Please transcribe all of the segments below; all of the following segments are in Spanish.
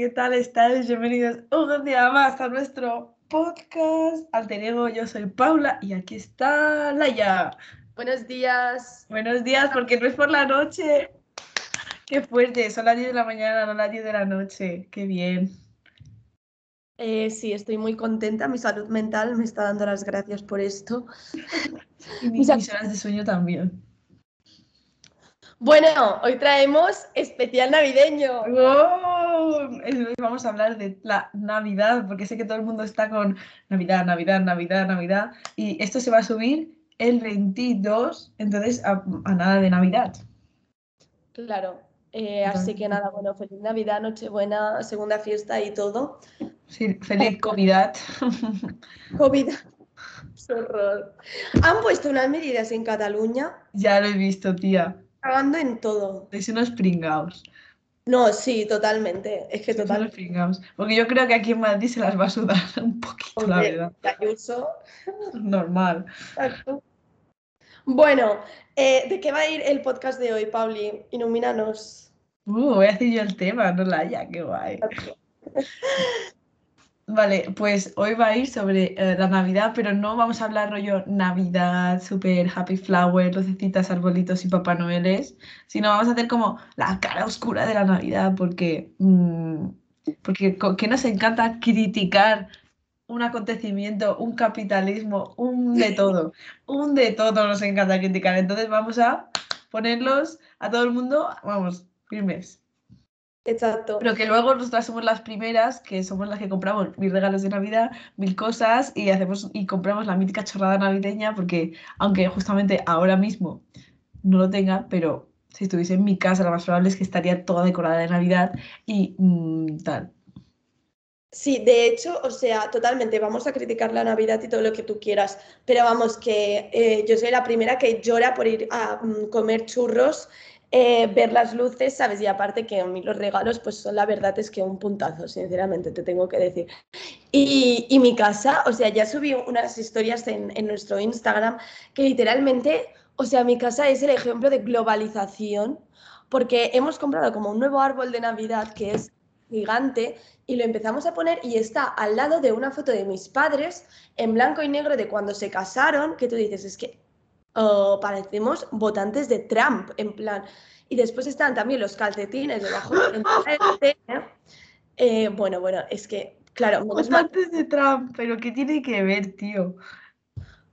¿qué tal estáis? Bienvenidos un día más a nuestro podcast Alter Ego. Yo soy Paula y aquí está Laia. Buenos días. Buenos días, porque no es por la noche. Qué fuerte, son las 10 de la mañana, no las 10 de la noche. Qué bien. Eh, sí, estoy muy contenta. Mi salud mental me está dando las gracias por esto. Y mis, mis horas de sueño también. Bueno, hoy traemos especial navideño. ¡Oh! Hoy vamos a hablar de la Navidad, porque sé que todo el mundo está con Navidad, Navidad, Navidad, Navidad. Y esto se va a subir el 22, entonces a, a nada de Navidad. Claro. Eh, así que nada, bueno, feliz Navidad, Nochebuena, segunda fiesta y todo. Sí, feliz. COVID. Qué horror. Han puesto unas medidas en Cataluña. Ya lo he visto, tía. Cagando en todo. Sois unos pringaos. No, sí, totalmente. Es que total. Porque yo creo que aquí en Madrid se las va a sudar un poquito, la verdad. Ayuso. Normal. Exacto. Bueno, eh, ¿de qué va a ir el podcast de hoy, Pauli? Ilumínanos. Uh, voy a decir yo el tema, no la ya, qué guay. Vale, pues hoy va a ir sobre eh, la Navidad, pero no vamos a hablar rollo Navidad, super happy flower, lucecitas, arbolitos y Papá Noeles, sino vamos a hacer como la cara oscura de la Navidad, porque, mm, porque que nos encanta criticar un acontecimiento, un capitalismo, un de todo, un de todo nos encanta criticar. Entonces vamos a ponerlos a todo el mundo, vamos, firmes. Exacto. Pero que luego nosotras somos las primeras, que somos las que compramos mil regalos de Navidad, mil cosas y hacemos y compramos la mítica chorrada navideña, porque aunque justamente ahora mismo no lo tenga, pero si estuviese en mi casa, lo más probable es que estaría toda decorada de Navidad y mm, tal. Sí, de hecho, o sea, totalmente, vamos a criticar la Navidad y todo lo que tú quieras, pero vamos, que eh, yo soy la primera que llora por ir a mm, comer churros, eh, ver las luces, ¿sabes? Y aparte que a mí los regalos, pues son la verdad es que un puntazo, sinceramente, te tengo que decir. Y, y mi casa, o sea, ya subí unas historias en, en nuestro Instagram que literalmente, o sea, mi casa es el ejemplo de globalización, porque hemos comprado como un nuevo árbol de Navidad que es gigante y lo empezamos a poner y está al lado de una foto de mis padres en blanco y negro de cuando se casaron, que tú dices, es que oh, parecemos votantes de Trump, en plan. Y después están también los calcetines debajo de. Eh, bueno, bueno, es que, claro, menos mal- Antes de Trump, pero ¿qué tiene que ver, tío?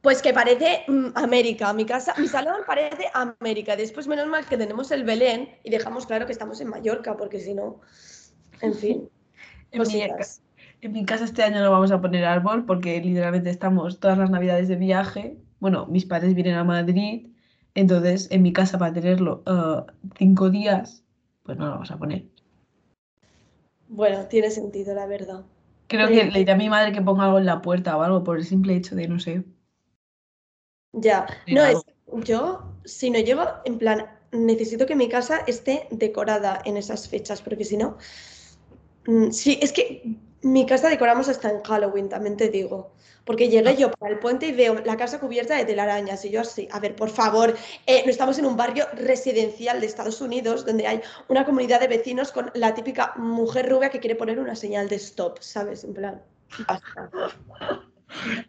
pues que parece mm, América, mi casa, mi salón parece América. Después, menos mal que tenemos el Belén y dejamos claro que estamos en Mallorca, porque si no, en fin. En mi, en mi casa este año no vamos a poner árbol porque literalmente estamos todas las navidades de viaje. Bueno, mis padres vienen a Madrid, entonces en mi casa para tenerlo eh, cinco días, pues no lo vamos a poner. Bueno, tiene sentido, la verdad. Creo que le diré a mi madre que ponga algo en la puerta o algo por el simple hecho de, no sé. Ya, no, es, yo, si no llevo, en plan, necesito que mi casa esté decorada en esas fechas, porque si no, mm, sí, es que mi casa decoramos hasta en Halloween, también te digo, porque llegué yo para el puente y veo la casa cubierta de telarañas y yo así, a ver, por favor, eh, no estamos en un barrio residencial de Estados Unidos donde hay una comunidad de vecinos con la típica mujer rubia que quiere poner una señal de stop, ¿sabes? En plan, basta.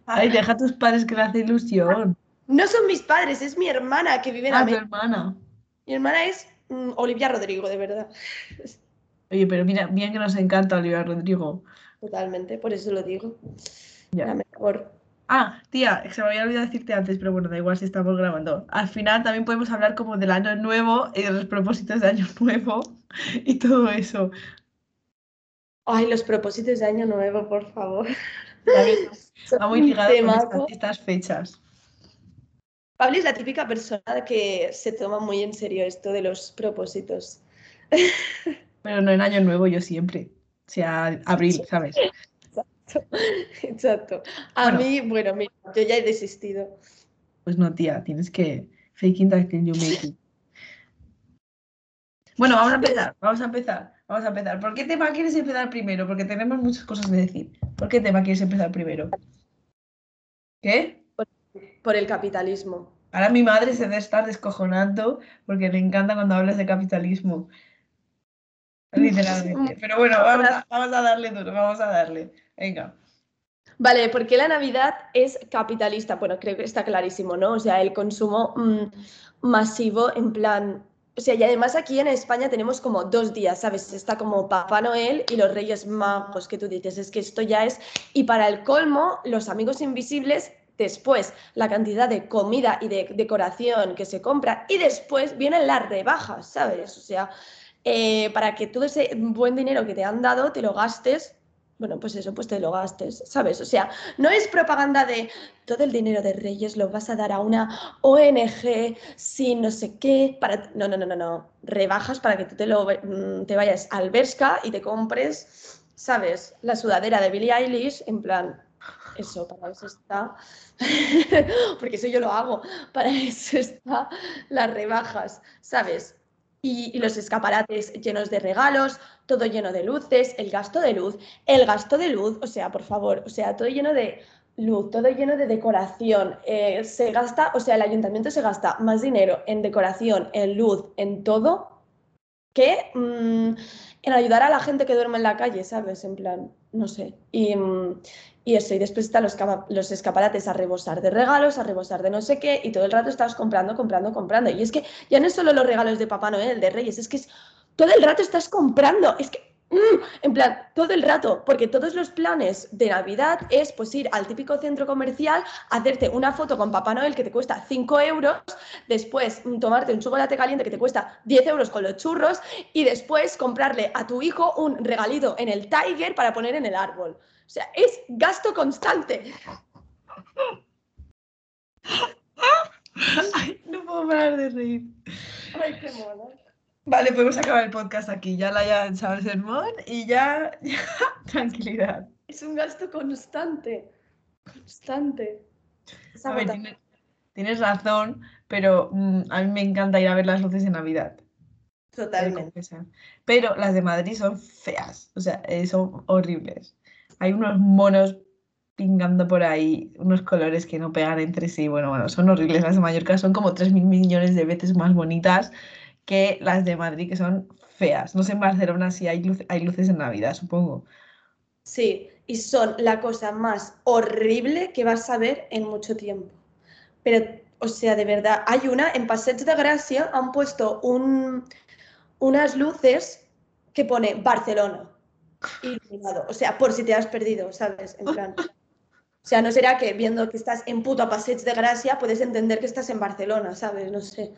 Ay, deja a tus padres que le hace ilusión. No son mis padres, es mi hermana que vive en Ah, tu América. hermana. Mi hermana es mm, Olivia Rodrigo, de verdad. Oye, pero mira, bien que nos encanta Olivia Rodrigo. Totalmente, por eso lo digo. Ya. La mejor. Ah, tía, se me había olvidado decirte antes, pero bueno, da igual si estamos grabando. Al final también podemos hablar como del año nuevo y de los propósitos de año nuevo y todo eso. Ay, los propósitos de año nuevo, por favor. Va muy ligado con estas fechas. Pablo es la típica persona que se toma muy en serio esto de los propósitos. Pero no en año nuevo, yo siempre. O sea, abril, ¿sabes? Exacto. A Bueno. mí, bueno, mira, yo ya he desistido. Pues no, tía, tienes que it until you make it. Bueno, vamos a empezar, vamos a empezar, vamos a empezar. ¿Por qué tema quieres empezar primero? Porque tenemos muchas cosas de decir. ¿Por qué tema quieres empezar primero? ¿Qué? Por el capitalismo. Ahora mi madre se debe estar descojonando porque le encanta cuando hablas de capitalismo. Literalmente. Pero bueno, vamos a, vamos a darle duro, vamos a darle. Venga. Vale, porque la Navidad es capitalista. Bueno, creo que está clarísimo, ¿no? O sea, el consumo mm, masivo en plan... O sea, y además aquí en España tenemos como dos días, ¿sabes? Está como Papá Noel y los Reyes Magos, que tú dices, es que esto ya es... Y para el colmo, los amigos invisibles, después la cantidad de comida y de decoración que se compra y después vienen las rebajas, ¿sabes? O sea, eh, para que todo ese buen dinero que te han dado te lo gastes bueno, pues eso, pues te lo gastes, ¿sabes? O sea, no es propaganda de todo el dinero de Reyes lo vas a dar a una ONG sin no sé qué, para... No, no, no, no, no. Rebajas para que tú te, lo, mm, te vayas al Berska y te compres, ¿sabes? La sudadera de Billie Eilish, en plan, eso, para eso está, porque eso yo lo hago, para eso está las rebajas, ¿sabes? Y, los escaparates llenos de regalos, todo lleno de luces, el gasto de luz, el gasto de luz, o sea, por favor, o sea, todo lleno de luz, todo lleno de decoración. Eh, se gasta, o sea, el ayuntamiento se gasta más dinero en decoración, en luz, en todo, que mm, en ayudar a la gente que duerme en la calle, ¿sabes? En plan, no sé. Y, mm, y eso, y después están los, escaparates a rebosar de regalos, a rebosar de no sé qué, y todo el rato estás comprando, comprando, comprando. Y es que ya no es solo los regalos de Papá Noel, de Reyes, es que es, todo el rato estás comprando. Es que, mm, en plan, todo el rato, porque todos los planes de Navidad es pues ir al típico centro comercial, hacerte una foto con Papá Noel que te cuesta 5 euros, después mm, tomarte un chocolate caliente que te cuesta 10 euros con los churros, y después comprarle a tu hijo un regalito en el Tiger para poner en el árbol. O sea, es gasto constante. Ay, no puedo parar de reír. Ay, qué mono. Vale, podemos acabar el podcast aquí. Ya la haya echado el sermón y ya, tranquilidad. Es un gasto constante. Constante. A ver, tienes, razón, pero mm, a mí me encanta ir a ver las luces de Navidad. Totalmente. Pero las de Madrid son feas, o sea, eh, son horribles hay unos monos pingando por ahí, unos colores que no pegan entre sí. Bueno, bueno, son horribles. Las de Mallorca son como 3.000 millones de veces más bonitas que las de Madrid, que son feas. No sé en Barcelona si hay, luces en Navidad, supongo. Sí, y son la cosa más horrible que vas a ver en mucho tiempo. Pero, o sea, de verdad, hay una, en Passeig de Gracia han puesto un, unas luces que pone Barcelona iluminado. O sea, por si te has perdido, ¿sabes? En plan. O sea, no será que viendo que estás en puto Passeig de Gracia puedes entender que estás en Barcelona, ¿sabes? No sé.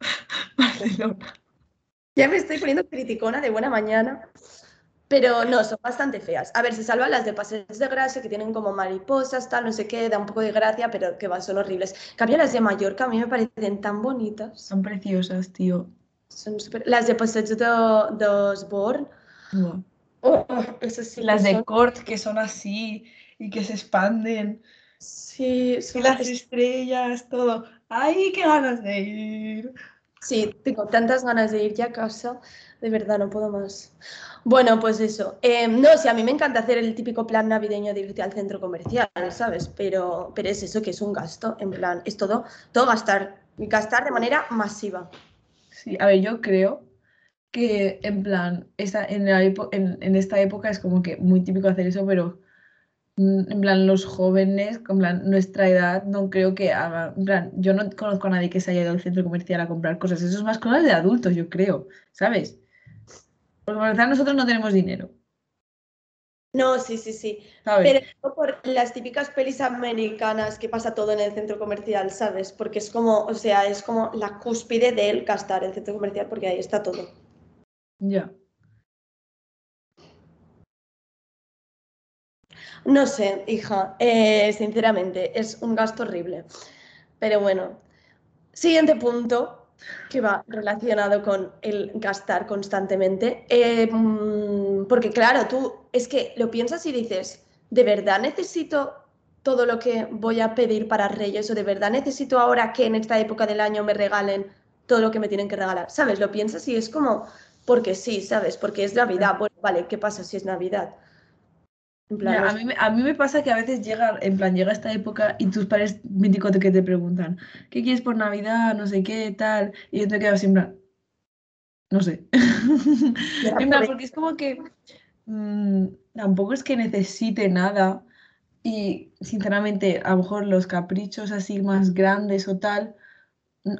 Barcelona. Ya me estoy poniendo criticona de buena mañana. Pero no, son bastante feas. A ver, se salvan las de Passeig de Gracia, que tienen como mariposas, tal, no sé qué, da un poco de gracia, pero que van, son horribles. Cambio las de Mallorca, a mí me parecen tan bonitas. Son preciosas, tío. Son super... Las de Passeig de, de Oh, las de Cort que son así y que se expanden. Sí, son las estrellas, todo. ¡Ay, qué ganas de ir! Sí, tengo tantas ganas de ir ya a casa, de verdad, no puedo más. Bueno, pues eso. Em, no, sí, a mí me encanta hacer el típico plan navideño de irte al centro comercial, ¿sabes? Pero, pero es eso, que es un gasto, en plan, es todo, todo gastar, gastar de manera masiva. Sí, a ver, yo creo que en plan, esta, en, en, esta época es como que muy típico hacer eso, pero mm, en plan, los jóvenes, en plan, nuestra edad, no creo que haga, en plan, yo no conozco a nadie que se haya ido al centro comercial a comprar cosas, eso es más cosas de adultos, yo creo, ¿sabes? Porque por nosotros no tenemos dinero. No, sí, sí, sí. Pero por las típicas pelis americanas que pasa todo en el centro comercial, ¿sabes? Porque es como, o sea, es como la cúspide del gastar el centro comercial porque ahí está todo. Ya. No sé, hija, eh, sinceramente, es un gasto horrible. Pero bueno, siguiente punto que va relacionado con el gastar constantemente. Eh, mm, porque claro, tú es que lo piensas y dices, ¿de verdad necesito todo lo que voy a pedir para Reyes o de verdad necesito ahora que en esta época del año me regalen todo lo que me tienen que regalar? ¿Sabes? Lo piensas y es como, porque sí, ¿sabes? Porque es Navidad. Bueno, vale, ¿qué pasa si es Navidad? a, mí, me pasa que a veces llega, en plan, llega esta época y tus padres míticos que te preguntan, ¿qué quieres por Navidad? No sé qué, tal. Y yo te quedo siempre, No sé. porque es como que mm, tampoco es que necesite nada y sinceramente a lo mejor los caprichos así más grandes o tal,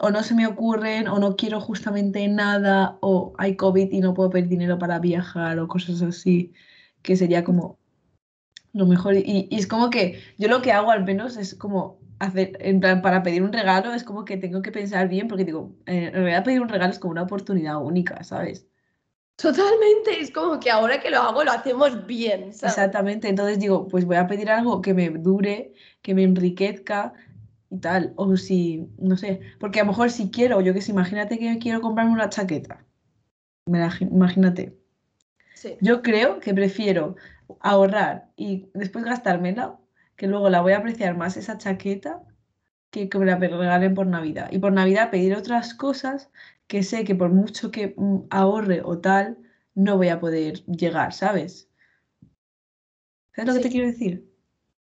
o no se me ocurren o no quiero justamente nada o hay COVID y no puedo pedir dinero para viajar o cosas así, que sería como lo mejor. Y, y es como que yo lo que hago al menos es como hacer, en plan, para pedir un regalo es como que tengo que pensar bien, porque digo, eh, en realidad pedir un regalo es como una oportunidad única, ¿sabes? Totalmente, es como que ahora que lo hago lo hacemos bien, ¿sabes? Exactamente, entonces digo, pues voy a pedir algo que me dure, que me enriquezca y tal, o si, no sé, porque a lo mejor si quiero, yo que sé, imagínate que quiero comprarme una chaqueta, imagínate. Sí. Yo creo que prefiero ahorrar y después gastármela que luego la voy a apreciar más esa chaqueta que que me la regalen por Navidad. Y por Navidad pedir otras cosas que sé que por mucho que mm, ahorre o tal, no voy a poder llegar, ¿sabes? ¿Sabes lo que te quiero decir?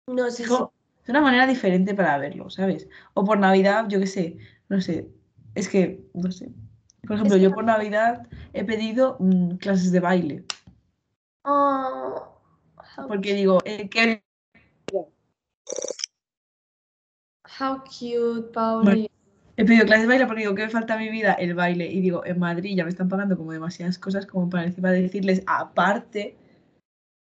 No sé. Es, es una manera diferente para verlo, ¿sabes? O por Navidad, yo qué sé, no sé. Es que, no sé. Por ejemplo, yo por Navidad he pedido mm, clases de baile. Oh, porque digo, eh, que How cute, Pauli. he pedido clases de baile porque digo, ¿qué me falta a mi vida? El baile. Y digo, en Madrid ya me están pagando como demasiadas cosas como para encima decirles, aparte,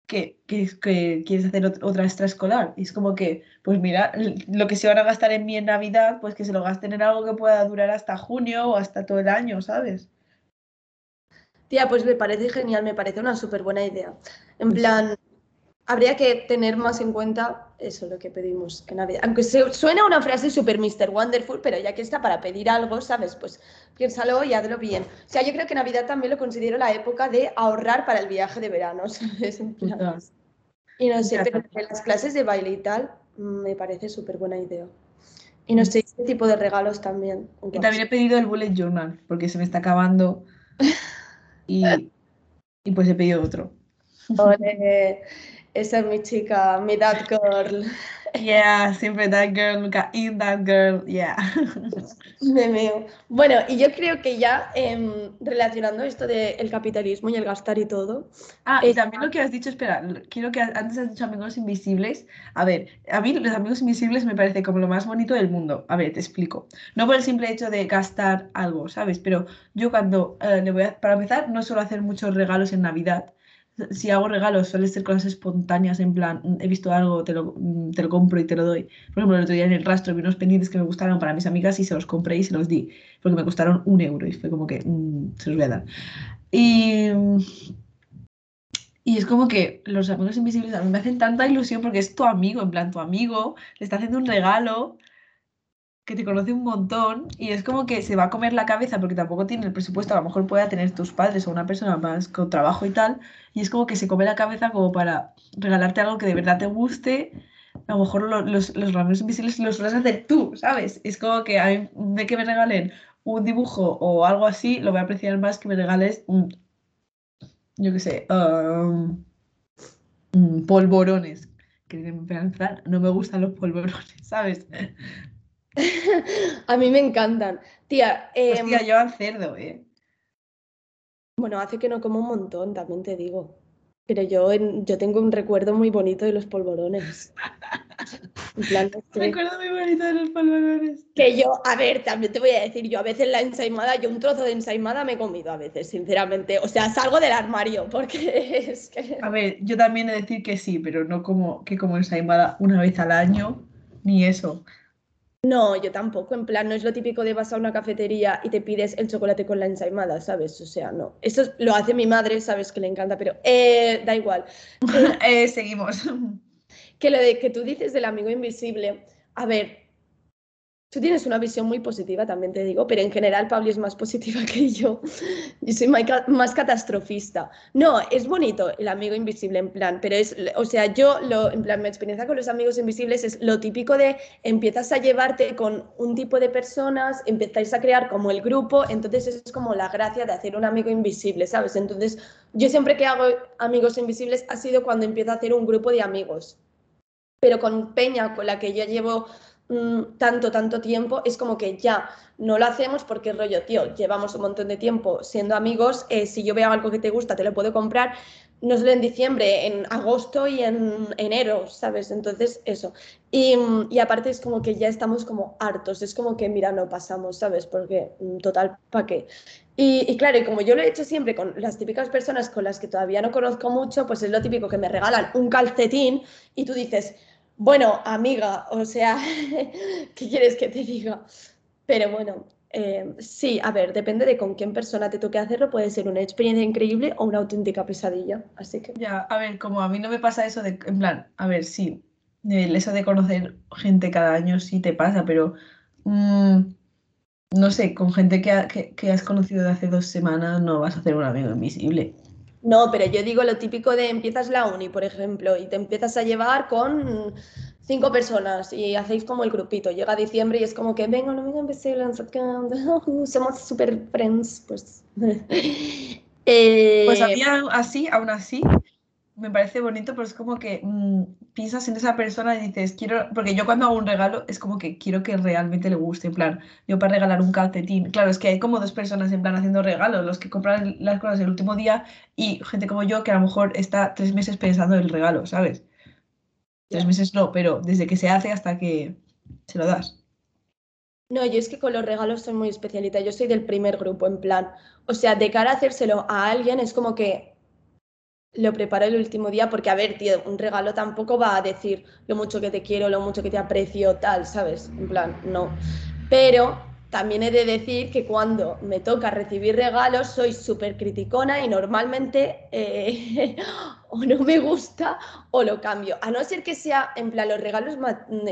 que, que, que quieres hacer otra extraescolar. Y es como que, pues mira, lo que se van a gastar en mí en Navidad, pues que se lo gasten en algo que pueda durar hasta junio o hasta todo el año, ¿sabes? Tía, pues me parece genial, me parece una súper buena idea. En pues plan, habría que tener más en cuenta eso lo que pedimos en Navidad. Aunque suena una frase súper Mr. Wonderful, pero ya que está para pedir algo, ¿sabes? Pues piénsalo y hazlo bien. O sea, yo creo que Navidad también lo considero la época de ahorrar para el viaje de verano, ¿sabes? y no sé, pero las clases de baile y tal me parece súper buena idea. Y no sé, este tipo de regalos también. Y también he pedido el bullet journal, porque se me está acabando. Y, y pues he pedido otro. Esa es mi chica, mi that girl. Yeah, siempre that girl, nunca in that girl, yeah. Me meo. Bueno, y yo creo que ya em, relacionando esto del capitalismo y el gastar y todo. Ah, y también lo que has dicho, espera, quiero que antes has dicho amigos invisibles. A ver, a mí los amigos invisibles me parece como lo más bonito del mundo. A ver, te explico. No por el simple hecho de gastar algo, ¿sabes? Pero yo cuando eh, le voy a, para empezar, no suelo hacer muchos regalos en Navidad si hago regalos, suele ser cosas espontáneas, en plan, mm, he visto algo, te lo, mm, te lo compro y te lo doy. Por ejemplo, el otro día en el rastro vi unos pendientes que me gustaron para mis amigas y se los compré y se los di, porque me costaron un euro y fue como que mm, se los voy a dar. Y, y es como que los amigos invisibles a mí me hacen tanta ilusión porque es tu amigo, en plan, tu amigo le está haciendo un regalo que te conoce un montón y es como que se va a comer la cabeza porque tampoco tiene el presupuesto, a lo mejor pueda tener tus padres o una persona más con trabajo y tal, y es como que se come la cabeza como para regalarte algo que de verdad te guste. A lo mejor los, los ramos invisibles los vas a hacer tú, ¿sabes? Es como que a mí, de que me regalen un dibujo o algo así, lo voy a apreciar más que me regales, yo qué sé, um, polvorones. Que no me gustan los polvorones, ¿sabes? A mí me encantan. Tía, eh, Hostia, llevan cerdo, ¿eh? Bueno, hace que no como un montón, también te digo. Pero yo, yo tengo un recuerdo muy bonito de los polvorones. Un recuerdo muy bonito de los polvorones. Que yo, a ver, también te voy a decir, yo a veces la ensaimada, yo un trozo de ensaimada me he comido a veces, sinceramente. O sea, salgo del armario, porque es que. A ver, yo también he de decir que sí, pero no como que como ensaimada una vez al año, ni eso. No, yo tampoco, en plan, no es lo típico de vas a una cafetería y te pides el chocolate con la ensaimada, ¿sabes? O sea, no. Eso lo hace mi madre, sabes que le encanta, pero eh, da igual. Eh, seguimos. Que lo de que tú dices del amigo invisible, a ver, Tú tienes una visión muy positiva, también te digo, pero en general Pablo es más positiva que yo. Yo soy más catastrofista. No, es bonito el amigo invisible en plan, pero es, o sea, yo, lo, en plan, mi experiencia con los amigos invisibles es lo típico de empiezas a llevarte con un tipo de personas, empezáis a crear como el grupo, entonces es como la gracia de hacer un amigo invisible, ¿sabes? Entonces, yo siempre que hago amigos invisibles ha sido cuando empiezo a hacer un grupo de amigos, pero con Peña, con la que yo llevo tanto, tanto tiempo, es como que ya no lo hacemos porque rollo, tío, llevamos un montón de tiempo siendo amigos, eh, si yo veo algo que te gusta, te lo puedo comprar, no solo en diciembre, en agosto y en enero, ¿sabes? Entonces, eso. Y, y aparte es como que ya estamos como hartos, es como que, mira, no pasamos, ¿sabes? Porque, mm, total, ¿para qué? Y, y, claro, y como yo lo he hecho siempre con las típicas personas con las que todavía no conozco mucho, pues es lo típico que me regalan un calcetín y tú dices, bueno, amiga, o sea, ¿qué quieres que te diga? Pero bueno, eh, sí, a ver, depende de con quién persona te toque hacerlo, puede ser una experiencia increíble o una auténtica pesadilla, así que... Ya, a ver, como a mí no me pasa eso de, en plan, a ver, sí, eso de conocer gente cada año sí te pasa, pero mmm, no sé, con gente que, que, que, has conocido de hace dos semanas no vas a hacer un amigo invisible. No, pero yo digo lo típico de empiezas la uni, por ejemplo, y te empiezas a llevar con cinco personas y hacéis como el grupito. Llega diciembre y es como que, venga, no me empecé, somos super friends, pues. eh... Pues a mí así, aún así, me parece bonito, pero es como que mmm, piensas en esa persona y dices, quiero, porque yo cuando hago un regalo es como que quiero que realmente le guste, en plan, yo para regalar un calcetín, claro, es que hay como dos personas en plan haciendo regalos, los que compran las cosas el último día y gente como yo que a lo mejor está tres meses pensando en el regalo, ¿sabes? Tres meses no, pero desde que se hace hasta que se lo das. No, yo es que con los regalos soy muy especialita. Yo soy del primer grupo, en plan. O sea, de cara a hacérselo a alguien es como que lo preparo el último día, porque, a ver, tío, un regalo tampoco va a decir lo mucho que te quiero, lo mucho que te aprecio, tal, ¿sabes? En plan, no. Pero también he de decir que cuando me toca recibir regalos soy súper criticona y normalmente eh, o no me gusta o lo cambio. A no ser que sea, en plan, los regalos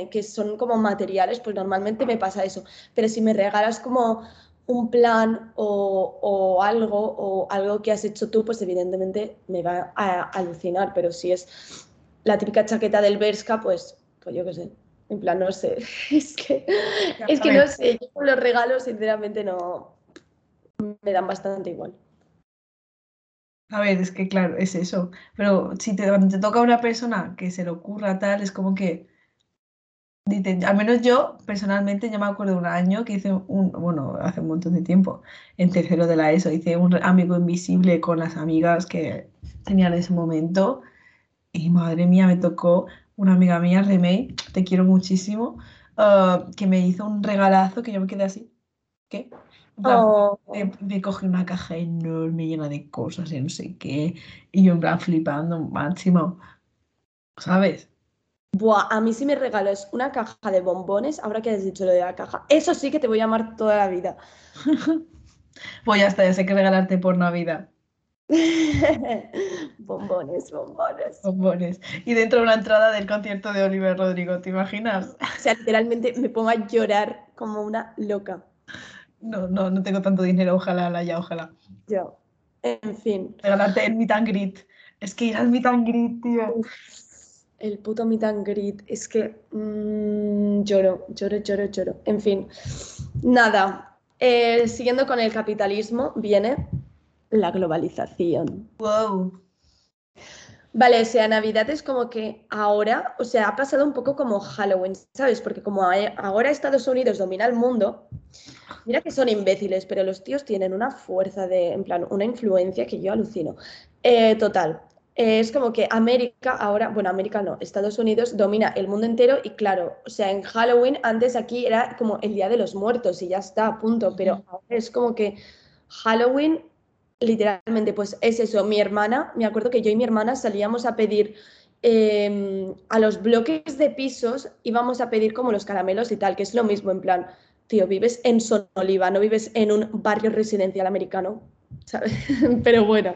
que son como materiales, pues normalmente me pasa eso. Pero si me regalas como un plan o, o algo o algo que has hecho tú, pues evidentemente me va a, alucinar. Pero si es la típica chaqueta del Berska, pues, pues yo qué sé. En plan, no sé. Es que, es que no sé. Yo con los regalos, sinceramente, no. Me dan bastante igual. A ver, es que claro, es eso. Pero si te, te toca a una persona que se le ocurra tal, es como que. Dicen, al menos yo, personalmente, ya me acuerdo un año que hice un, bueno, hace un montón de tiempo, en tercero de la ESO, hice un amigo invisible con las amigas que tenía en ese momento. Y madre mía, me tocó una amiga mía, Remey, te quiero muchísimo, uh, que me hizo un regalazo que yo me quedé así. ¿Qué? Oh. me, me, cogí una caja enorme llena de cosas y no sé qué, y yo en plan flipando máximo, ¿sabes? Buah, a mí sí me regalas una caja de bombones, ahora que has dicho lo de la caja, eso sí que te voy a amar toda la vida. pues ya está, ya sé que regalarte por Navidad. bombones, bombones. Bombones. Y dentro de una entrada del concierto de Oliver Rodrigo, ¿te imaginas? O sea, literalmente me pongo a llorar como una loca. No, no, no tengo tanto dinero, ojalá la ya, ojalá. Yo. En fin. Regalarte el meet and greet. Es que ir al meet and greet, tío. El puto meet and greet. Es que mmm, lloro, lloro, lloro, lloro. En fin. Nada. Eh, siguiendo con el capitalismo, viene la globalización. Wow. Vale, o sea, Navidad es como que ahora, o sea, ha pasado un poco como Halloween, ¿sabes? Porque como ahora Estados Unidos domina el mundo, mira que son imbéciles, pero los tíos tienen una fuerza de, en plan, una influencia que yo alucino. Eh, total, es como que América ahora, bueno, América no, Estados Unidos domina el mundo entero y claro, o sea, en Halloween antes aquí era como el Día de los Muertos y ya está, punto, pero ahora es como que Halloween literalmente, pues es eso. Mi hermana, me acuerdo que yo y mi hermana salíamos a pedir eh, a los bloques de pisos, íbamos a pedir como los caramelos y tal, que es lo mismo, en plan, tío, vives en Sonoliva, no vives en un barrio residencial americano, ¿sabes? Pero bueno,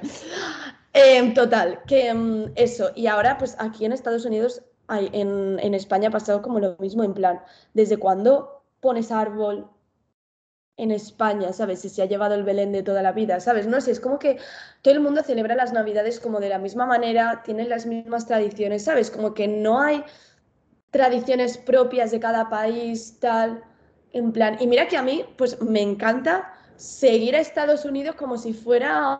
eh, total, que um, eso. Y ahora, pues aquí en Estados Unidos, hay, en, en España ha pasado como lo mismo, en plan, ¿desde cuándo pones árbol? en España, ¿sabes? Si se ha llevado el Belén de toda la vida, ¿sabes? No sé, es como que todo el mundo celebra las Navidades como de la misma manera, tienen las mismas tradiciones, ¿sabes? Como que no hay tradiciones propias de cada país, tal, en plan. Y mira que a mí, pues me encanta seguir a Estados Unidos como si fuera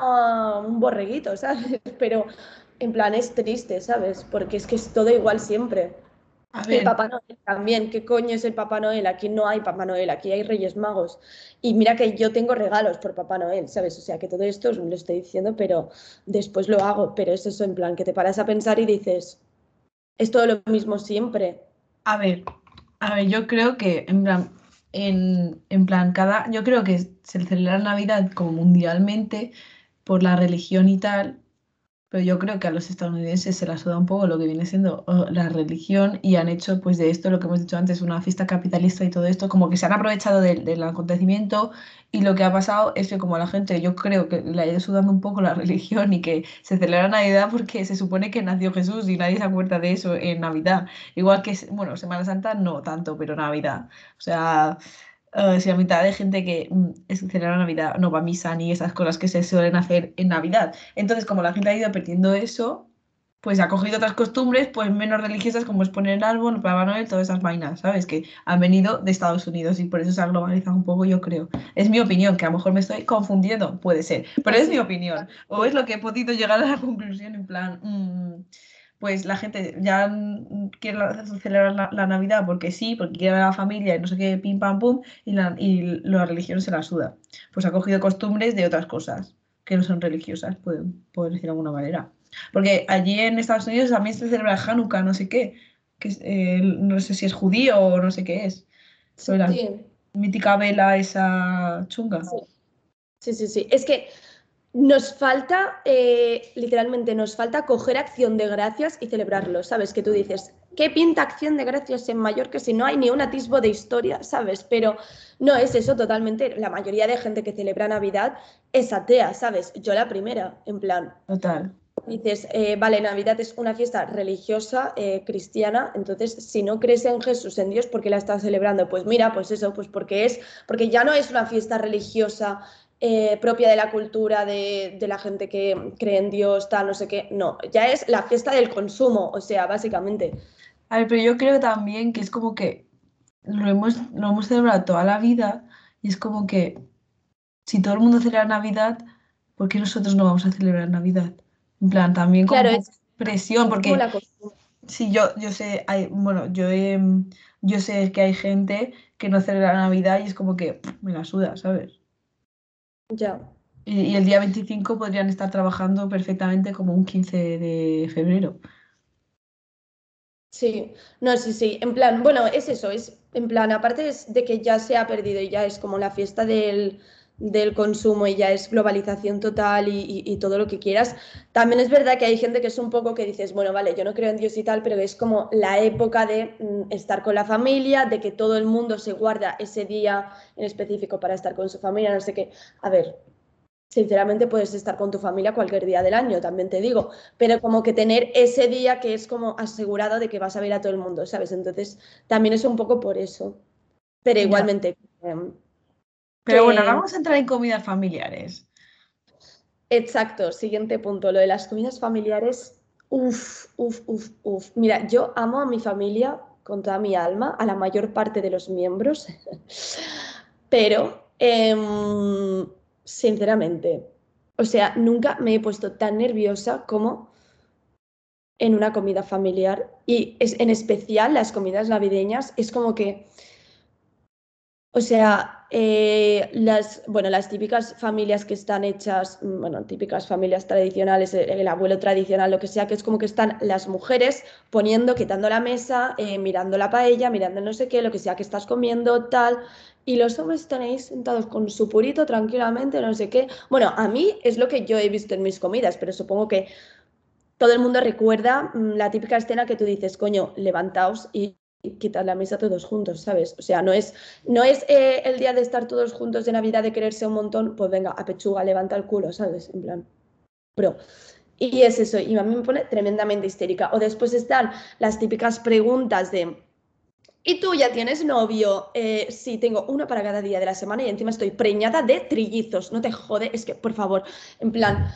un borreguito, ¿sabes? Pero en plan es triste, ¿sabes? Porque es que es todo igual siempre. El Papá Noel también, ¿qué coño es el Papá Noel? Aquí no hay Papá Noel, aquí hay Reyes Magos. Y mira que yo tengo regalos por Papá Noel, ¿sabes? O sea, que todo esto os lo estoy diciendo, pero después lo hago. Pero es eso, en plan, que te paras a pensar y dices, es todo lo mismo siempre. A ver, a ver, yo creo que, en plan, en, en plan, cada, yo creo que se celebra Navidad como mundialmente por la religión y tal, pero yo creo que a los estadounidenses se la suda un poco lo que viene siendo la religión y han hecho pues de esto lo que hemos dicho antes, una fiesta capitalista y todo esto, como que se han aprovechado del, acontecimiento y lo que ha pasado es que como a la gente yo creo que le ha ido sudando un poco la religión y que se celebra Navidad porque se supone que nació Jesús y nadie se acuerda de eso en Navidad. Igual que, bueno, Semana Santa no tanto, pero Navidad. O sea, si la mitad de gente que mm, celebra Navidad no va a misa ni esas cosas que se suelen hacer en Navidad. Entonces, como la gente ha ido perdiendo eso, pues ha cogido otras costumbres, pues menos religiosas, como es poner el árbol, Papá Noel, todas esas vainas, ¿sabes? Que han venido de Estados Unidos y por eso se ha globalizado un poco, yo creo. Es mi opinión, que a lo mejor me estoy confundiendo, puede ser, pero es mi opinión. O es lo que he podido llegar a la conclusión en plan... Mm, pues la gente ya quiere celebrar la, Navidad porque sí, porque quiere ver a la familia y no sé qué, pim pam pum, y la, y la religión se la suda. Pues ha cogido costumbres de otras cosas que no son religiosas, puedo, puedo decir de alguna manera. Porque allí en Estados Unidos también se celebra Hanukkah, no sé qué, que eh, no sé si es judío o no sé qué es. la mítica vela esa chunga. sí, sí, sí. Es que nos falta, eh, literalmente, nos falta coger acción de gracias y celebrarlo, ¿sabes? Que tú dices, ¿qué pinta acción de gracias en Mallorca si no hay ni un atisbo de historia, ¿sabes? Pero no es eso totalmente. La mayoría de gente que celebra Navidad es atea, ¿sabes? Yo la primera, en plan. Total. Dices, eh, vale, Navidad es una fiesta religiosa, eh, cristiana, entonces si no crees en Jesús, en Dios, ¿por qué la estás celebrando? Pues mira, pues eso, pues porque es, porque ya no es una fiesta religiosa eh, propia de la cultura de, la gente que cree en Dios, tal, no sé qué. No, ya es la fiesta del consumo, o sea, básicamente. A ver, pero yo creo también que es como que lo hemos, lo hemos celebrado toda la vida y es como que si todo el mundo celebra Navidad, ¿por qué nosotros no vamos a celebrar Navidad? En plan, también como presión, porque sí, yo, yo sé, hay, bueno, yo, yo sé que hay gente que no celebra Navidad y es como que me la suda, ¿sabes? Ya. Y, el día 25 podrían estar trabajando perfectamente como un 15 de febrero. Sí, no, sí, sí. En plan, bueno, es eso, es en plan, aparte de que ya se ha perdido y ya es como la fiesta del, del consumo y ya es globalización total y, todo lo que quieras. También es verdad que hay gente que es un poco que dices, bueno, vale, yo no creo en Dios y tal, pero es como la época de mm, estar con la familia, de que todo el mundo se guarda ese día en específico para estar con su familia, no sé qué. A ver, sinceramente puedes estar con tu familia cualquier día del año, también te digo, pero como que tener ese día que es como asegurado de que vas a ver a todo el mundo, ¿sabes? Entonces, también es un poco por eso. Pero igualmente... Em, pero bueno, vamos a entrar en comidas familiares. Exacto, siguiente punto, lo de las comidas familiares. Uf, uf, uf, uf. Mira, yo amo a mi familia con toda mi alma, a la mayor parte de los miembros, pero em, sinceramente, o sea, nunca me he puesto tan nerviosa como en una comida familiar y es, en especial las comidas navideñas, es como que o sea, eh, las, bueno, las típicas familias que están hechas, mm, bueno, típicas familias tradicionales, el, abuelo tradicional, lo que sea, que es como que están las mujeres poniendo, quitando la mesa, eh, mirando la paella, mirando no sé qué, lo que sea que estás comiendo, tal, y los hombres están sentados con su purito tranquilamente, no sé qué. Bueno, a mí es lo que yo he visto en mis comidas, pero supongo que todo el mundo recuerda mm, la típica escena que tú dices, coño, levantaos y quitar la mesa todos juntos, ¿sabes? O sea, no es, no es eh, el día de estar todos juntos de Navidad, de quererse un montón, pues venga, a pechuga, levanta el culo, ¿sabes? En plan, bro. Y es eso, y a mí me pone tremendamente histérica. O después están las típicas preguntas de, ¿y tú ya tienes novio? Eh, sí, tengo uno para cada día de la semana y encima estoy preñada de trillizos. No te jode, es que, por favor, en plan,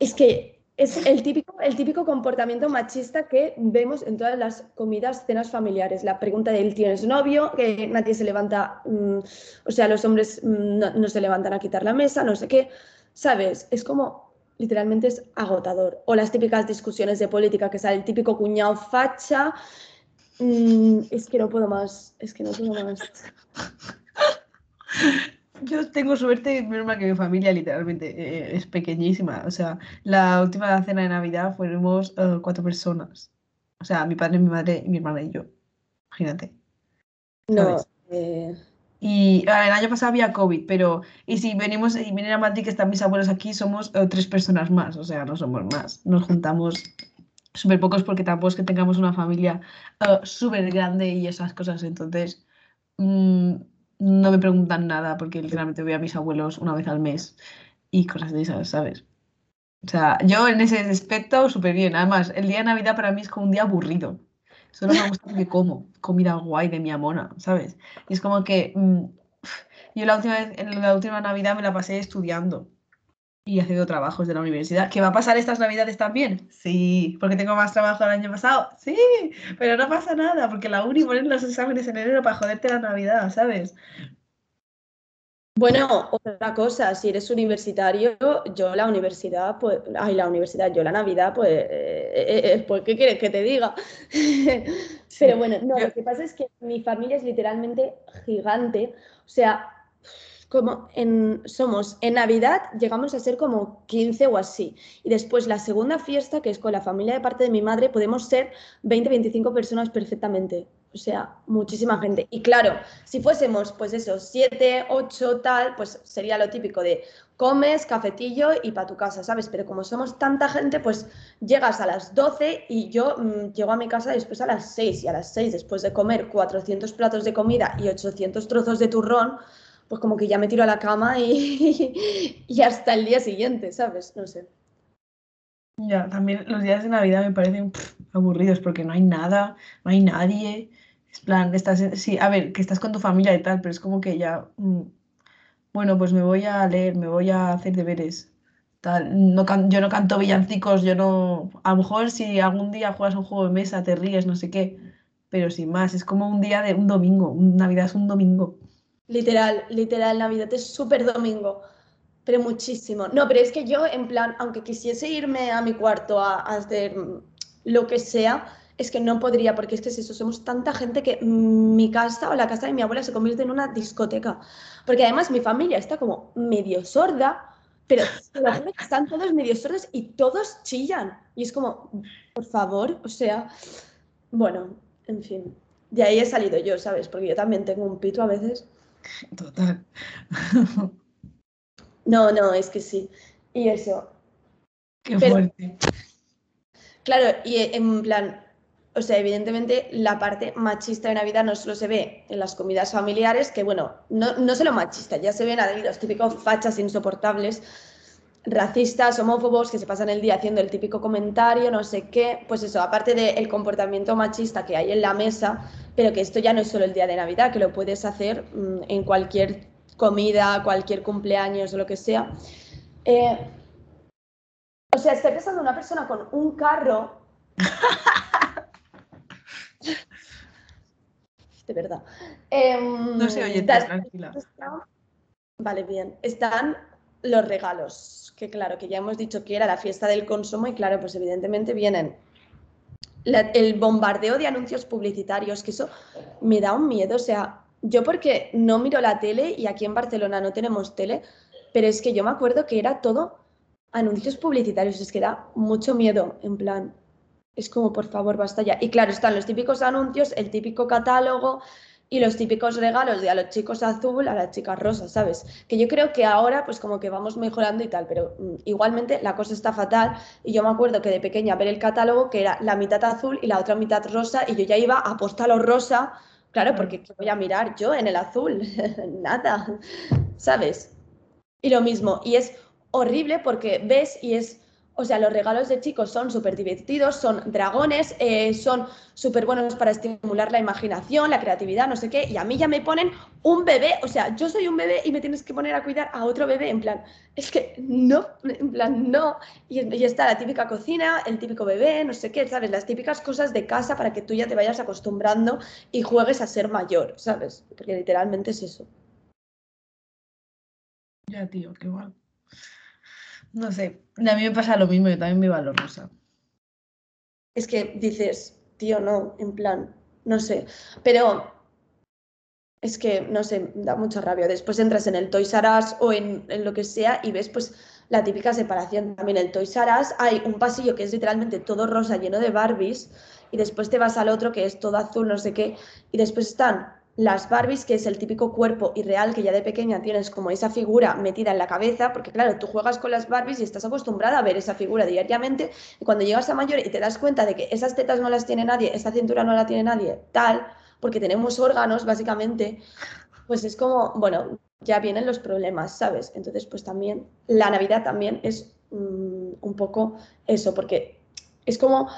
es que es el típico, el típico comportamiento machista que vemos en todas las comidas, cenas familiares. La pregunta de él, ¿tienes novio? Que nadie se levanta, mm, o sea, los hombres mm, no, se levantan a quitar la mesa, no sé qué. ¿Sabes? Es como, literalmente es agotador. O las típicas discusiones de política que sale el típico cuñado facha. Mm, es que no puedo más, es que no puedo más. Yo tengo suerte, menos que mi familia literalmente eh, es pequeñísima. O sea, la última cena de Navidad fuimos eh, cuatro personas. O sea, mi padre, mi madre, mi hermana y yo. Imagínate. No. Eh, y el año pasado había COVID, pero y si venimos y vienen a Madrid que están mis abuelos aquí, somos tres personas más, o sea, no somos más. Nos juntamos súper pocos porque tampoco es que tengamos una familia súper grande y esas cosas. Entonces, mm, no me preguntan nada porque literalmente voy a mis abuelos una vez al mes y cosas de esas, ¿sabes? O sea, yo en ese aspecto súper bien. Además, el día de Navidad para mí es como un día aburrido. Solo me gusta que como comida guay de mi amona, ¿sabes? Y es como que mm, yo la última en la última Navidad me la pasé estudiando y haciendo trabajos de la universidad. ¿Qué va a pasar estas navidades también? Sí, porque tengo más trabajo el año pasado. Sí, pero no pasa nada, porque la uni pone los exámenes en enero para joderte la navidad, ¿sabes? Bueno, otra cosa, si eres universitario, yo la universidad, pues, ay, la universidad, yo la Navidad, pues, eh, eh, eh, pues ¿qué quieres que te diga? Pero bueno, no, lo que pasa es que mi familia es literalmente gigante, o sea, como en, somos en Navidad, llegamos a ser como 15 o así. Y después la segunda fiesta, que es con la familia de parte de mi madre, podemos ser 20, 25 personas perfectamente. O sea, muchísima gente. Y claro, si fuésemos, pues eso, 7, 8, tal, pues sería lo típico de comes, cafetillo y para tu casa, ¿sabes? Pero como somos tanta gente, pues llegas a las 12 y yo mm, llego a mi casa después a las 6. Y a las 6, después de comer 400 platos de comida y 800 trozos de turrón, pues como que ya me tiro a la cama y, y hasta el día siguiente, ¿sabes? No sé. Ya, también los días de Navidad me parecen aburridos porque no hay nada, no hay nadie. Es plan, estás, sí, a ver, que estás con tu familia y tal, pero es como que ya, mm, bueno, pues me voy a leer, me voy a hacer deberes. Tal. No yo no canto villancicos, yo no. A lo mejor si algún día juegas un juego de mesa, te ríes, no sé qué, pero sin más, es como un día de un domingo, Navidad es un domingo. Literal, literal, Navidad es súper domingo, pero muchísimo. No, pero es que yo, en plan, aunque quisiese irme a mi cuarto a, hacer lo que sea, es que no podría, porque es que es eso, somos tanta gente que mi casa o la casa de mi abuela se convierte en una discoteca. Porque además mi familia está como medio sorda, pero están todos medio sordos y todos chillan. Y es como, por favor, o sea, bueno, en fin. De ahí he salido yo, ¿sabes? Porque yo también tengo un pito a veces. Total. No, no, es que sí. Y eso. Qué fuerte. Claro, y en plan, o sea, evidentemente la parte machista de Navidad no solo se ve en las comidas familiares, que bueno, no, no solo machista, ya se ven a los típicos fachas insoportables racistas, homófobos, que se pasan el día haciendo el típico comentario, no sé qué, pues eso, aparte del comportamiento machista que hay en la mesa, pero que esto ya no es solo el día de Navidad, que lo puedes hacer mm, en cualquier comida, cualquier cumpleaños o lo que sea. Eh, o sea, estoy pensando en una persona con un carro. de verdad. Em, no sé, oye, tranquila. Vale, bien. Están los regalos, que claro, que ya hemos dicho que era la fiesta del consumo y claro, pues evidentemente vienen el bombardeo de anuncios publicitarios, que eso me da un miedo, o sea, yo porque no miro la tele y aquí en Barcelona no tenemos tele, pero es que yo me acuerdo que era todo anuncios publicitarios, es que da mucho miedo, en plan, es como, por favor, basta ya. Y claro, están los típicos anuncios, el típico catálogo, y los típicos regalos de a los chicos azul, a las chicas rosas, ¿sabes? Que yo creo que ahora pues como que vamos mejorando y tal, pero mm, igualmente la cosa está fatal y yo me acuerdo que de pequeña ver el catálogo que era la mitad azul y la otra mitad rosa y yo ya iba a apostar a lo rosa, claro, porque ¿qué voy a mirar yo en el azul? Nada, ¿sabes? Y lo mismo, y es horrible porque ves y es o sea, los regalos de chicos son súper divertidos, son dragones, eh, son súper buenos para estimular la imaginación, la creatividad, no sé qué. Y a mí ya me ponen un bebé, o sea, yo soy un bebé y me tienes que poner a cuidar a otro bebé. En plan, es que no, en plan, no. Y, y está la típica cocina, el típico bebé, no sé qué, ¿sabes? Las típicas cosas de casa para que tú ya te vayas acostumbrando y juegues a ser mayor, ¿sabes? Porque literalmente es eso. Ya, tío, qué guay. No sé, a mí me pasa lo mismo, yo también me lo rosa. Es que dices, tío, no, en plan, no sé. Pero es que, no sé, da mucha rabia. Después entras en el Toys R Us o en, en, lo que sea y ves pues la típica separación. También el Toys R Us hay un pasillo que es literalmente todo rosa, lleno de Barbies, y después te vas al otro que es todo azul, no sé qué, y después están las Barbies, que es el típico cuerpo irreal que ya de pequeña tienes como esa figura metida en la cabeza, porque claro, tú juegas con las Barbies y estás acostumbrada a ver esa figura diariamente, y cuando llegas a mayor y te das cuenta de que esas tetas no las tiene nadie, esa cintura no la tiene nadie, tal, porque tenemos órganos básicamente, pues es como, bueno, ya vienen los problemas, ¿sabes? Entonces, pues también, la Navidad también es mmm, un poco eso, porque es como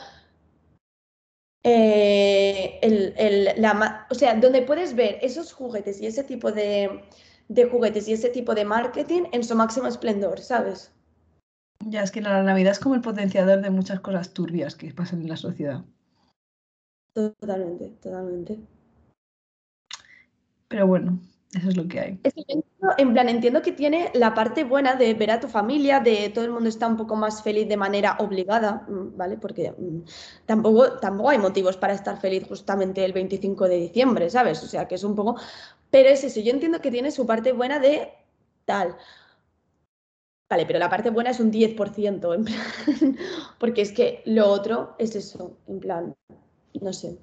eh, el, el, la, o sea, donde puedes ver esos juguetes y ese tipo de, de, juguetes y ese tipo de marketing en su máximo esplendor, ¿sabes? Ya, es que la Navidad es como el potenciador de muchas cosas turbias que pasan en la sociedad. Totalmente, totalmente. Pero bueno, eso es lo que hay. Es que yo entiendo, en plan, entiendo que tiene la parte buena de ver a tu familia, de todo el mundo está un poco más feliz de manera obligada, mm, ¿vale? Porque mm, tampoco, tampoco hay motivos para estar feliz justamente el 25 de diciembre, ¿sabes? O sea, que es un poco... Pero es eso, yo entiendo que tiene su parte buena de tal. Vale, pero la parte buena es un 10%, en plan, porque es que lo otro es eso, en plan, no sé.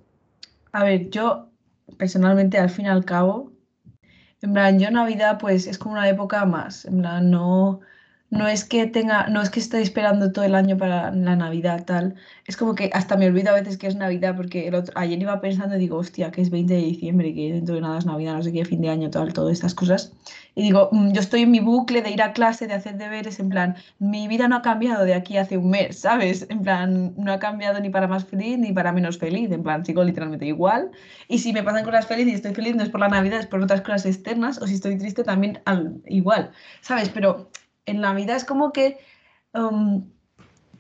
A ver, yo personalmente al fin y al cabo en plan, yo Navidad pues es como una época más, en plan, no, no es que tenga, no es que esté esperando todo el año para la Navidad, tal. Es como que hasta me olvido a veces que es Navidad, porque ayer iba pensando y digo, hostia, que es 20 de diciembre, que dentro de nada es Navidad, no sé qué, fin de año, tal, todas estas cosas. Y digo, mm, yo estoy en mi bucle de ir a clase, de hacer deberes, en plan, mi vida no ha cambiado de aquí hace un mes, ¿sabes? En plan, no ha cambiado ni para más feliz ni para menos feliz, en plan, sigo literalmente igual. Y si me pasan cosas felices y estoy feliz, no es por la Navidad, es por otras cosas externas, o si estoy triste también al, igual, ¿sabes? Pero en la vida es como que, um,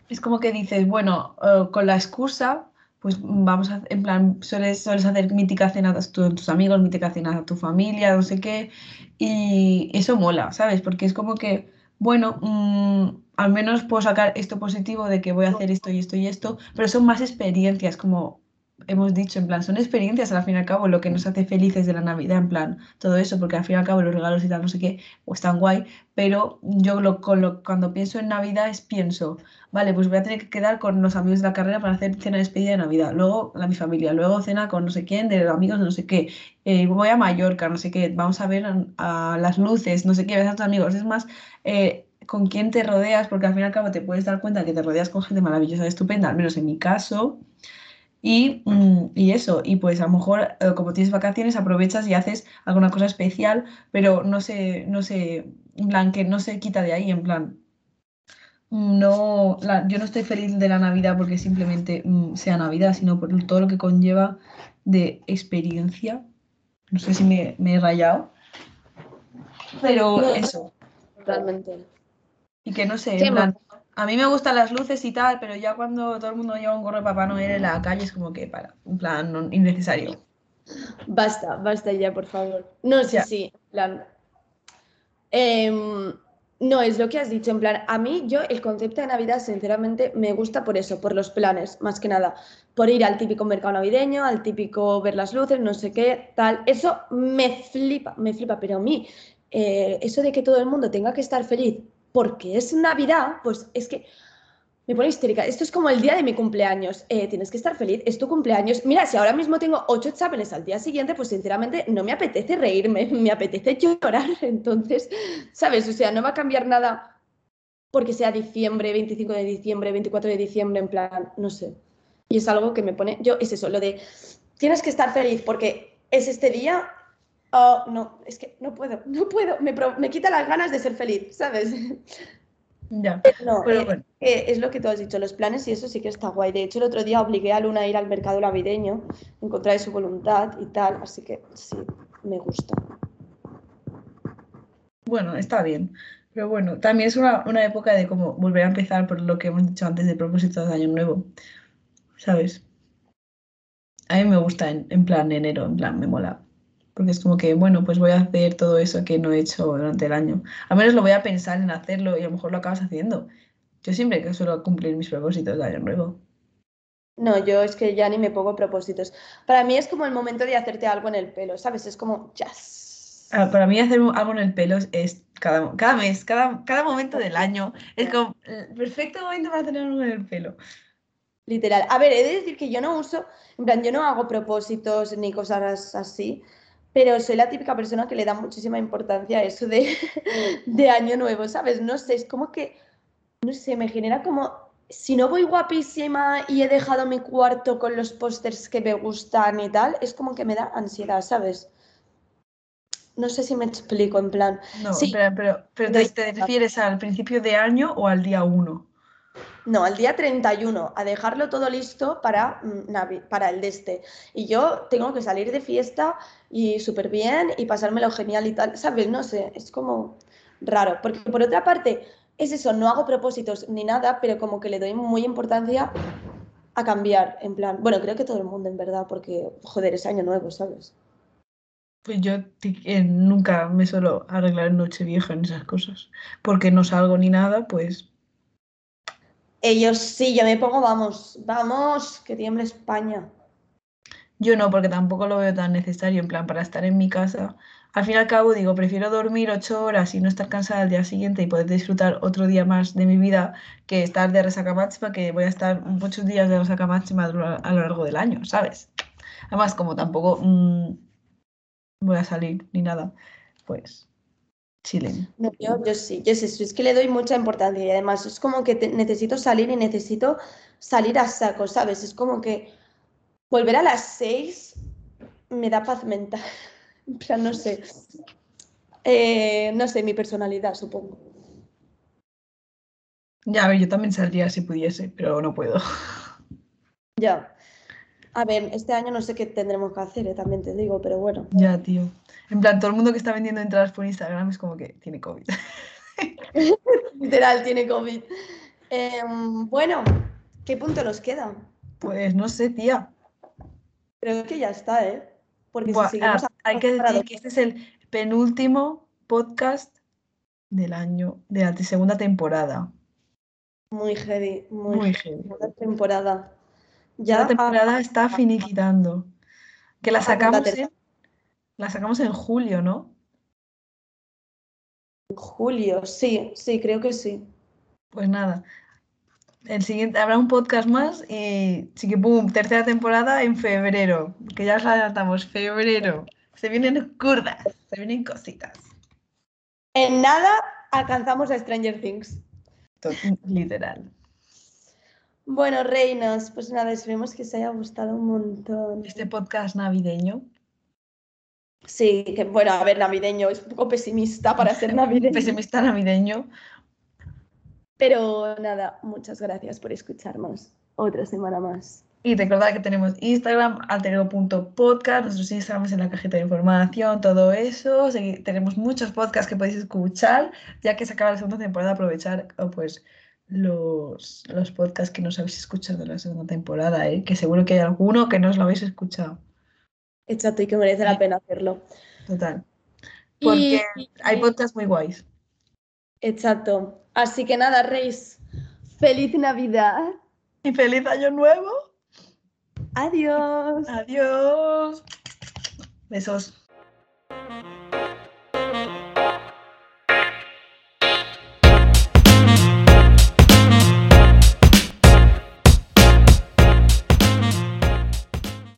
es como que dices, bueno, uh, con la excusa, pues vamos a, en plan, sueles, hacer mítica cena a tus amigos, mítica cena a tu familia, no sé qué, y eso mola, ¿sabes? Porque es como que, bueno, um, al menos puedo sacar esto positivo de que voy a hacer esto y esto y esto, pero son más experiencias, como hemos dicho, en plan, son experiencias al fin y al cabo lo que nos hace felices de la Navidad, en plan, todo eso, porque al fin y al cabo los regalos y tal, no sé qué, pues están guay, pero yo lo, cuando pienso en Navidad es pienso, vale, pues voy a tener que quedar con los amigos de la carrera para hacer cena de despedida de Navidad, luego a mi familia, luego cena con no sé quién, de los amigos de no sé qué, eh, voy a Mallorca, no sé qué, vamos a ver a, las luces, no sé qué, ves a tus amigos, es más... Eh, con quién te rodeas, porque al fin y al cabo te puedes dar cuenta que te rodeas con gente maravillosa, estupenda, al menos en mi caso, y, mm, y, eso, y pues a lo mejor eh, como tienes vacaciones aprovechas y haces alguna cosa especial, pero no se, no sé, en plan, que no se quita de ahí, en plan, no, yo no estoy feliz de la Navidad porque simplemente mm, sea Navidad, sino por todo lo que conlleva de experiencia. No sé si me, me he rayado, pero eso. Totalmente. Y que no sé, en plan, a mí me gustan las luces y tal, pero ya cuando todo el mundo lleva un gorro de Papá Noel en la calle es como que, para, un plan innecesario. Basta, basta ya, por favor. No sí, en plan. Em, no, es lo que has dicho, en plan, a mí yo el concepto de Navidad sinceramente me gusta por eso, por los planes, más que nada, por ir al típico mercado navideño, al típico ver las luces, no sé qué, tal, eso me flipa, me flipa, pero a mí, eh, eso de que todo el mundo tenga que estar feliz porque es Navidad, pues es que me pone histérica. Esto es como el día de mi cumpleaños. Eh, tienes que estar feliz, es tu cumpleaños. Mira, si ahora mismo tengo ocho exámenes al día siguiente, pues sinceramente no me apetece reírme, me apetece llorar. Entonces, ¿sabes? O sea, no va a cambiar nada porque sea diciembre, 25 de diciembre, 24 de diciembre, en plan, no sé. Y es algo que me pone, yo, es eso, lo de, tienes que estar feliz porque es este día oh, no, es que no puedo, no puedo, me, me quita las ganas de ser feliz, ¿sabes? Ya, no, pero eh, eh, es lo que tú has dicho, los planes y eso sí que está guay. De hecho, el otro día obligué a Luna a ir al mercado navideño en contra de su voluntad y tal, así que sí, me gusta. Bueno, está bien. Pero bueno, también es una, una época de como volver a empezar por lo que hemos dicho antes de propósito de Año Nuevo, ¿sabes? A mí me gusta en, en plan enero, en plan, me mola Porque es como que, bueno, pues voy a hacer todo eso que no he hecho durante el año. Al menos lo voy a pensar en hacerlo y a lo mejor lo acabas haciendo. Yo siempre que suelo cumplir mis propósitos de año nuevo. No, yo es que ya ni me pongo propósitos. Para mí es como el momento de hacerte algo en el pelo, ¿sabes? Es como, yes. Ah, para mí hacer algo en el pelo es cada, cada mes, cada, cada momento del año. Es como el perfecto momento para tener algo en el pelo. Literal. A ver, he de decir que yo no uso, en plan, yo no hago propósitos ni cosas así, pero soy la típica persona que le da muchísima importancia a eso de, de año nuevo, ¿sabes? No sé, es como que, no sé, me genera como si no voy guapísima y he dejado mi cuarto con los pósters que me gustan y tal, es como que me da ansiedad, ¿sabes? No sé si me explico, en plan. No, sí, pero, pero, ¿te, refieres al principio de año o al día 1? No, al día 31, a dejarlo todo listo para, mm, para el de este. Y yo tengo que salir de fiesta y súper bien y pasármelo genial y tal, ¿sabes? No sé, es como raro. Porque por otra parte, es eso, no hago propósitos ni nada, pero como que le doy muy importancia a cambiar, en plan, bueno, creo que todo el mundo en verdad, porque, joder, es año nuevo, ¿sabes? Pues yo eh, nunca me suelo arreglar en Nochevieja en esas cosas, porque no salgo ni nada, pues... Ellos sí, yo me pongo, vamos, vamos, que tiemble España. Yo no, porque tampoco lo veo tan necesario, en plan, para estar en mi casa al fin y al cabo digo, prefiero dormir ocho horas y no estar cansada al día siguiente y poder disfrutar otro día más de mi vida que estar de resaca máxima, que voy a estar muchos días de resaca máxima a lo largo del año, ¿sabes? Además, como tampoco mm, voy a salir ni nada, pues chilling. yo, sí, yo sí, es que le doy mucha importancia y además es como que necesito salir y necesito salir a saco, ¿sabes? Es como que volver a las seis me da paz mental. O no sé. Eh, no sé, mi personalidad, supongo. Ya, a ver, yo también saldría si pudiese, pero no puedo. Ya. A ver, este año no sé qué tendremos que hacer, eh, también te digo, pero bueno. Ya, tío. En plan, todo el mundo que está vendiendo entradas por Instagram es como que tiene COVID. Literal, tiene COVID. Em, bueno, ¿qué punto nos queda? Pues no sé, tía. Creo que ya está, ¿eh? Porque ah, hay que decir que este es el penúltimo podcast del año, de la segunda temporada. Muy heavy, muy, heavy. temporada. Ya la temporada está finiquitando. Que la sacamos, en, la sacamos en julio, ¿no? En julio, sí, sí, creo que sí. Pues nada, el siguiente, habrá un podcast más y sí que pum, tercera temporada en febrero, que ya os adelantamos, febrero. Se vienen curdas, se vienen cositas. En nada alcanzamos a Stranger Things. Literal. Bueno, reinos, pues nada, esperemos que os haya gustado un montón. Este podcast navideño. Sí, que bueno, a ver, navideño, es un poco pesimista para ser navideño. pesimista navideño. Pero nada, muchas gracias por escucharnos otra semana más. Y recordad que tenemos Instagram, alterego.podcast, nuestros Instagrams en la cajita de información, todo eso. tenemos muchos podcasts que podéis escuchar, ya que se acaba la segunda temporada, aprovechar oh, pues los, los podcasts que nos habéis escuchado en la segunda temporada, ¿eh? que seguro que hay alguno que no os lo habéis escuchado. Exacto, y que merece la pena hacerlo. Total. Porque hay podcasts muy guays. Exacto. Así que nada, Reis, feliz Navidad. Y feliz Año Nuevo. Adiós. Adiós. Besos.